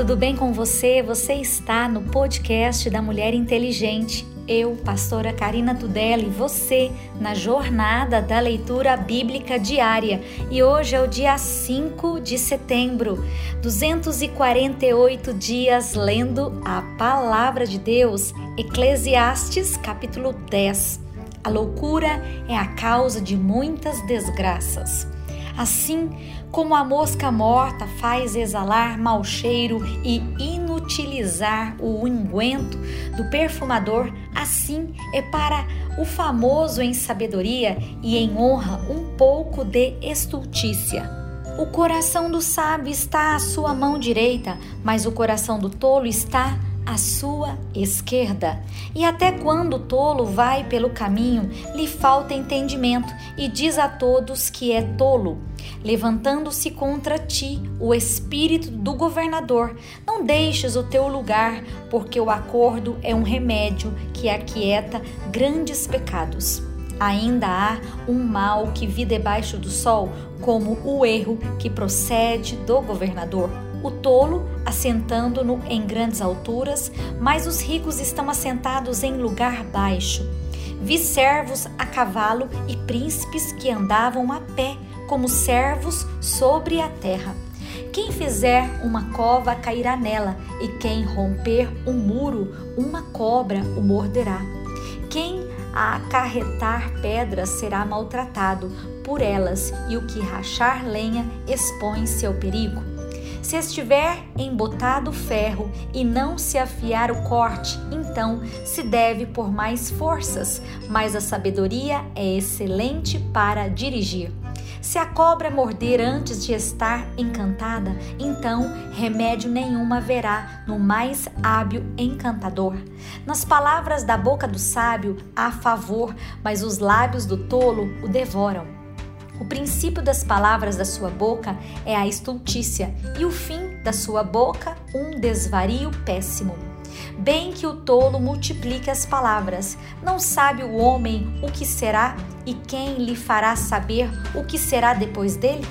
tudo bem com você? Você está no podcast da Mulher Inteligente. Eu, pastora Karina Tudela, e você na jornada da leitura bíblica diária. E hoje é o dia 5 de setembro, 248 dias lendo a palavra de Deus, Eclesiastes, capítulo 10. A loucura é a causa de muitas desgraças. Assim como a mosca morta faz exalar mau cheiro e inutilizar o unguento do perfumador, assim é para o famoso em sabedoria e em honra um pouco de estultícia. O coração do sábio está à sua mão direita, mas o coração do tolo está à sua esquerda. E até quando o tolo vai pelo caminho, lhe falta entendimento e diz a todos que é tolo. Levantando-se contra ti o espírito do governador, não deixes o teu lugar, porque o acordo é um remédio que aquieta grandes pecados. Ainda há um mal que vi debaixo do sol, como o erro que procede do governador o tolo assentando-no em grandes alturas, mas os ricos estão assentados em lugar baixo. Vi servos a cavalo e príncipes que andavam a pé, como servos sobre a terra. Quem fizer uma cova cairá nela, e quem romper um muro, uma cobra o morderá. Quem a acarretar pedras será maltratado por elas, e o que rachar lenha expõe-se ao perigo. Se estiver embotado o ferro e não se afiar o corte, então se deve por mais forças, mas a sabedoria é excelente para dirigir. Se a cobra morder antes de estar encantada, então remédio nenhum haverá no mais hábil encantador. Nas palavras da boca do sábio há favor, mas os lábios do tolo o devoram. O princípio das palavras da sua boca é a estultícia, e o fim da sua boca, um desvario péssimo. Bem que o tolo multiplique as palavras, não sabe o homem o que será e quem lhe fará saber o que será depois dele?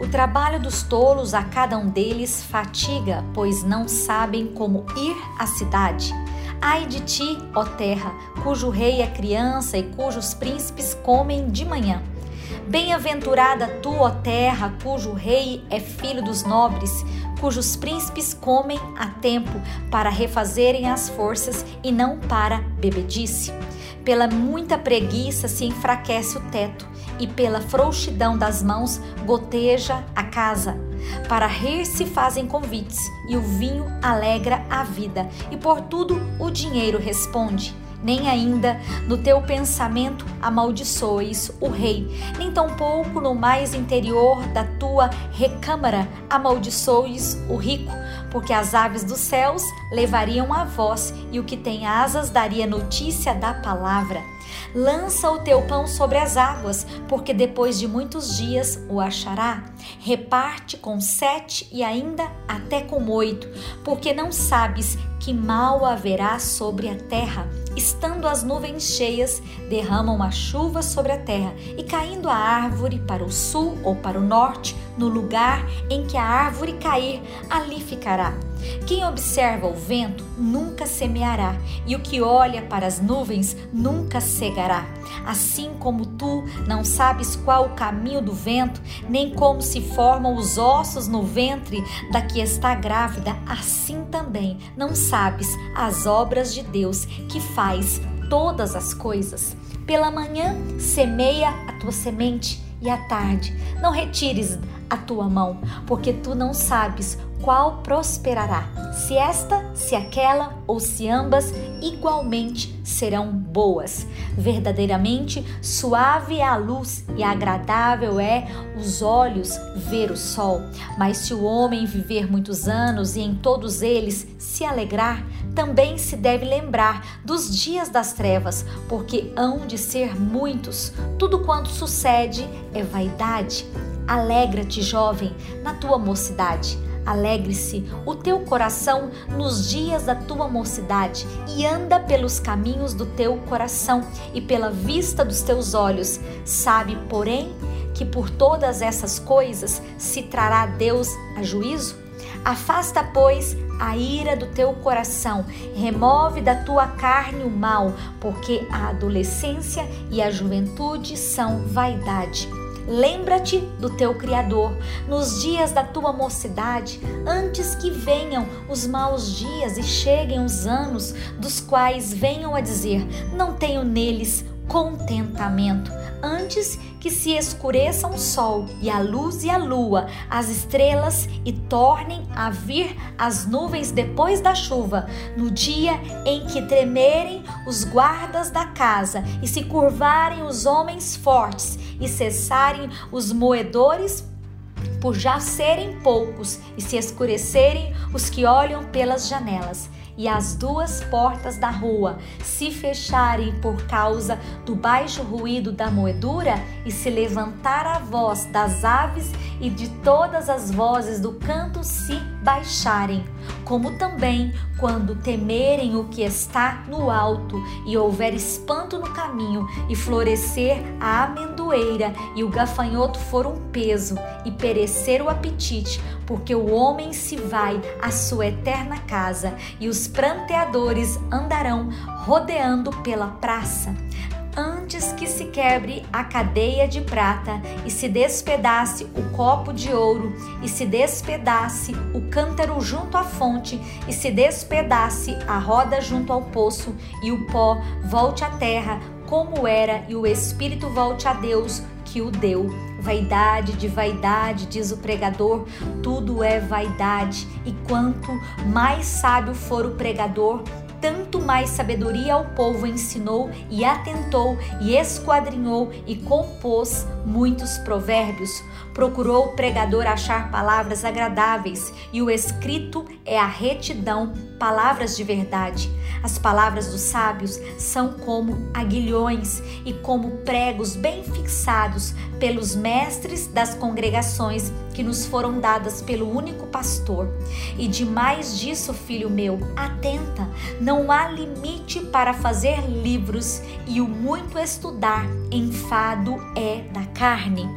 O trabalho dos tolos a cada um deles fatiga, pois não sabem como ir à cidade. Ai de ti, ó terra, cujo rei é criança e cujos príncipes comem de manhã. Bem-aventurada tu, ó terra, cujo rei é filho dos nobres, cujos príncipes comem a tempo para refazerem as forças e não para bebedice. Pela muita preguiça se enfraquece o teto, e pela frouxidão das mãos goteja a casa. Para rir se fazem convites, e o vinho alegra a vida, e por tudo o dinheiro responde nem ainda no teu pensamento amaldiçoes o rei, nem tampouco no mais interior da tua recâmara amaldiçoes o rico, porque as aves dos céus levariam a voz e o que tem asas daria notícia da palavra. Lança o teu pão sobre as águas, porque depois de muitos dias o achará. Reparte com sete e ainda até com oito, porque não sabes que mal haverá sobre a terra. Estando as nuvens cheias, derramam a chuva sobre a terra, e caindo a árvore para o sul ou para o norte, no lugar em que a árvore cair, ali ficará. Quem observa o vento nunca semeará, e o que olha para as nuvens nunca cegará. Assim como tu não sabes qual o caminho do vento, nem como se formam os ossos no ventre da que está grávida, assim também não sabes as obras de Deus que faz todas as coisas. Pela manhã semeia a tua semente e à tarde não retires a tua mão, porque tu não sabes qual prosperará, se esta, se aquela ou se ambas igualmente serão boas. Verdadeiramente suave é a luz e agradável é os olhos ver o sol. Mas se o homem viver muitos anos e em todos eles se alegrar, também se deve lembrar dos dias das trevas, porque hão de ser muitos. Tudo quanto sucede é vaidade. Alegra-te, jovem, na tua mocidade Alegre-se o teu coração nos dias da tua mocidade e anda pelos caminhos do teu coração e pela vista dos teus olhos. Sabe, porém, que por todas essas coisas se trará Deus a juízo? Afasta, pois, a ira do teu coração, remove da tua carne o mal, porque a adolescência e a juventude são vaidade. Lembra-te do teu Criador nos dias da tua mocidade, antes que venham os maus dias e cheguem os anos, dos quais venham a dizer: Não tenho neles contentamento antes que se escureçam o sol e a luz e a lua, as estrelas e tornem a vir as nuvens depois da chuva, no dia em que tremerem os guardas da casa e se curvarem os homens fortes e cessarem os moedores por já serem poucos e se escurecerem os que olham pelas janelas e as duas portas da rua se fecharem por causa do baixo ruído da moedura, e se levantar a voz das aves e de todas as vozes do canto se baixarem, como também quando temerem o que está no alto, e houver espanto no caminho, e florescer a amendoeira, e o gafanhoto for um peso, e perecer o apetite, porque o homem se vai à sua eterna casa, e os pranteadores andarão rodeando pela praça antes que se quebre a cadeia de prata e se despedace o copo de ouro e se despedace o cântaro junto à fonte e se despedace a roda junto ao poço e o pó volte à terra como era e o espírito volte a Deus que o deu. Vaidade de vaidade, diz o pregador, tudo é vaidade, e quanto mais sábio for o pregador, tanto mais sabedoria ao povo ensinou e atentou e esquadrinhou e compôs muitos provérbios. Procurou o pregador achar palavras agradáveis e o escrito é a retidão, palavras de verdade. As palavras dos sábios são como aguilhões e como pregos bem fixados pelos mestres das congregações que nos foram dadas pelo único pastor. E demais disso, filho meu, atenta, não há limite para fazer livros e o muito estudar enfado é da carne.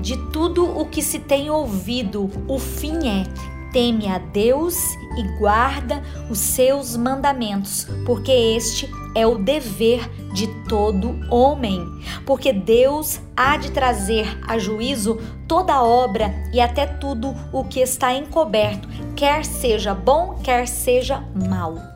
De tudo o que se tem ouvido, o fim é teme a Deus e guarda os seus mandamentos, porque este é o dever de todo homem. Porque Deus há de trazer a juízo toda obra e até tudo o que está encoberto, quer seja bom, quer seja mal.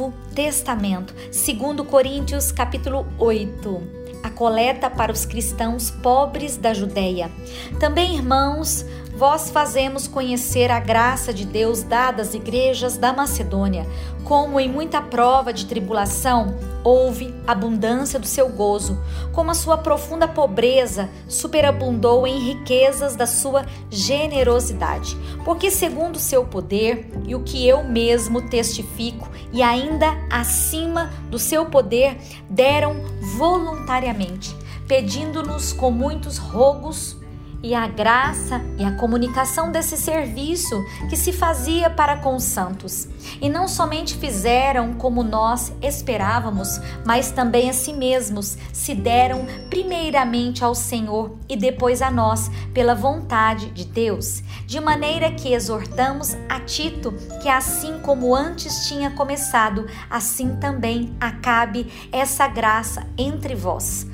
Novo Testamento, segundo Coríntios capítulo 8. A coleta para os cristãos pobres da Judéia. Também, irmãos, vós fazemos conhecer a graça de Deus dada às igrejas da Macedônia, como em muita prova de tribulação houve abundância do seu gozo, como a sua profunda pobreza superabundou em riquezas da sua generosidade. Porque, segundo o seu poder, e o que eu mesmo testifico, e ainda acima do seu poder, deram voluntariamente, pedindo-nos com muitos rogos e a graça e a comunicação desse serviço que se fazia para com os santos. E não somente fizeram como nós esperávamos, mas também a si mesmos se deram primeiramente ao Senhor e depois a nós, pela vontade de Deus. De maneira que exortamos a Tito que, assim como antes tinha começado, assim também acabe essa graça entre vós.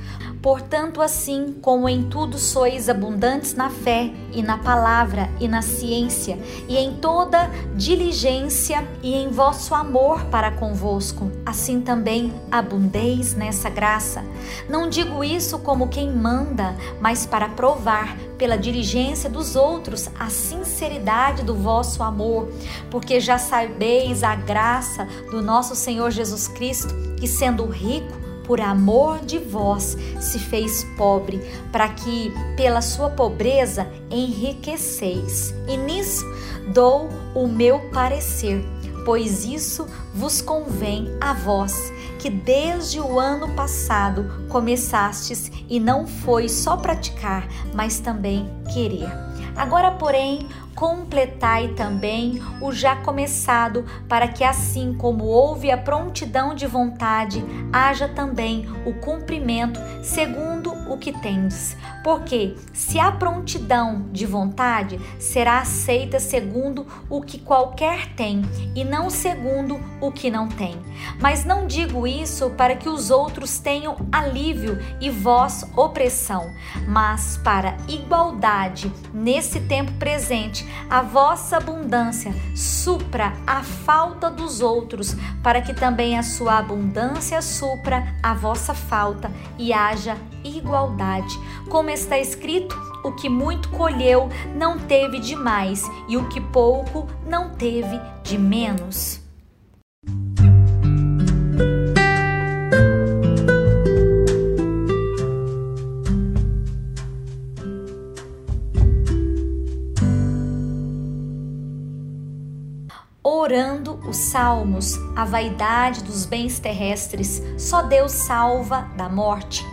Portanto, assim como em tudo sois abundantes na fé e na palavra e na ciência e em toda diligência e em vosso amor para convosco, assim também abundeis nessa graça. Não digo isso como quem manda, mas para provar pela diligência dos outros a sinceridade do vosso amor, porque já sabeis a graça do nosso Senhor Jesus Cristo, que sendo rico por amor de vós, se fez pobre, para que, pela sua pobreza, enriqueceis. E nisso dou o meu parecer. pois isso vos convém a vós, que desde o ano passado começastes e não foi só praticar, mas também querer. Agora, porém, completai também o já começado, para que assim como houve a prontidão de vontade, haja também o cumprimento segundo o que tendes. Porque se há prontidão de vontade, será aceita segundo o que qualquer tem, e não segundo o que não tem. Mas não digo isso para que os outros tenham alívio e vós opressão, mas para igualdade nesse tempo presente a vossa abundância supra a falta dos outros, para que também a sua abundância supra a vossa falta e haja igualdade. Como está escrito, o que muito colheu não teve de mais, e o que pouco não teve de menos. Orando os salmos, a vaidade dos bens terrestres, só Deus salva da morte.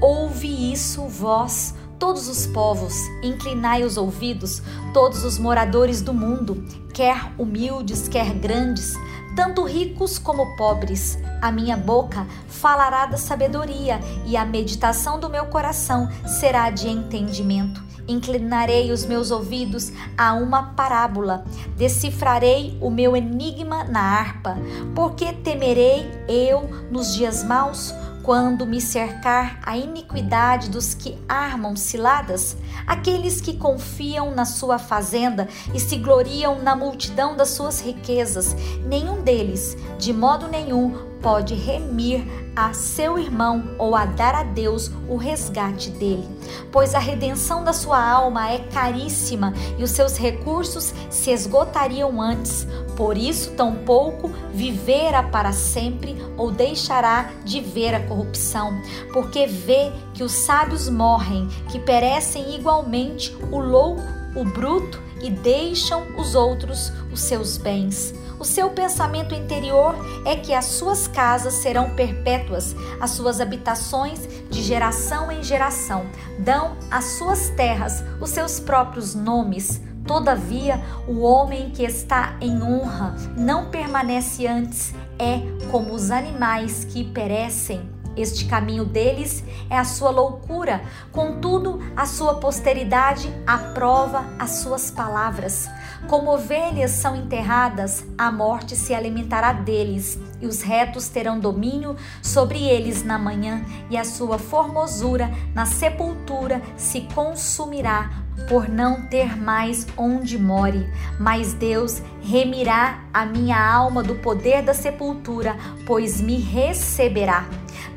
Ouve isso, vós, todos os povos, inclinai os ouvidos, todos os moradores do mundo, quer humildes, quer grandes, tanto ricos como pobres. A minha boca falará da sabedoria e a meditação do meu coração será de entendimento. Inclinarei os meus ouvidos a uma parábola, decifrarei o meu enigma na harpa. Porque temerei eu nos dias maus? quando me cercar a iniquidade dos que armam ciladas, aqueles que confiam na sua fazenda e se gloriam na multidão das suas riquezas, nenhum deles, de modo nenhum, pode remir a seu irmão ou a dar a Deus o resgate dele, pois a redenção da sua alma é caríssima e os seus recursos se esgotariam antes. Por isso, tampouco viverá para sempre ou deixará de ver a corrupção, porque vê que os sábios morrem, que perecem igualmente o louco, o bruto e deixam os outros os seus bens. O seu pensamento interior é que as suas casas serão perpétuas, as suas habitações de geração em geração. Dão às suas terras os seus próprios nomes. Todavia, o homem que está em honra não permanece antes, é como os animais que perecem. Este caminho deles é a sua loucura, contudo, a sua posteridade aprova as suas palavras. Como ovelhas são enterradas, a morte se alimentará deles, e os retos terão domínio sobre eles na manhã, e a sua formosura na sepultura se consumirá por não ter mais onde more, mas Deus remirá a minha alma do poder da sepultura, pois me receberá.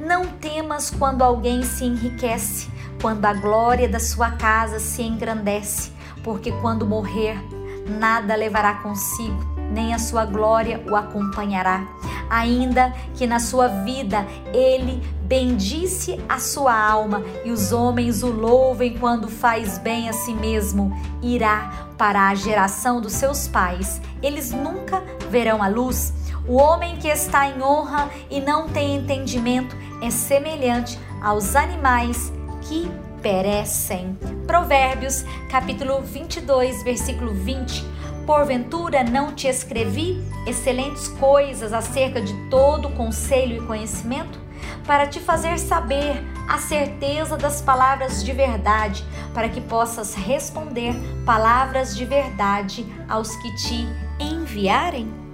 Não temas quando alguém se enriquece, quando a glória da sua casa se engrandece, porque quando morrer, nada levará consigo, nem a sua glória o acompanhará. Ainda que na sua vida ele bendice a sua alma e os homens o louvem quando faz bem a si mesmo, irá para a geração dos seus pais. Eles nunca verão a luz. O homem que está em honra e não tem entendimento é semelhante aos animais que perecem. Provérbios, capítulo 22, versículo 20. Porventura não te escrevi excelentes coisas acerca de todo conselho e conhecimento, para te fazer saber a certeza das palavras de verdade, para que possas responder palavras de verdade aos que te enviarem?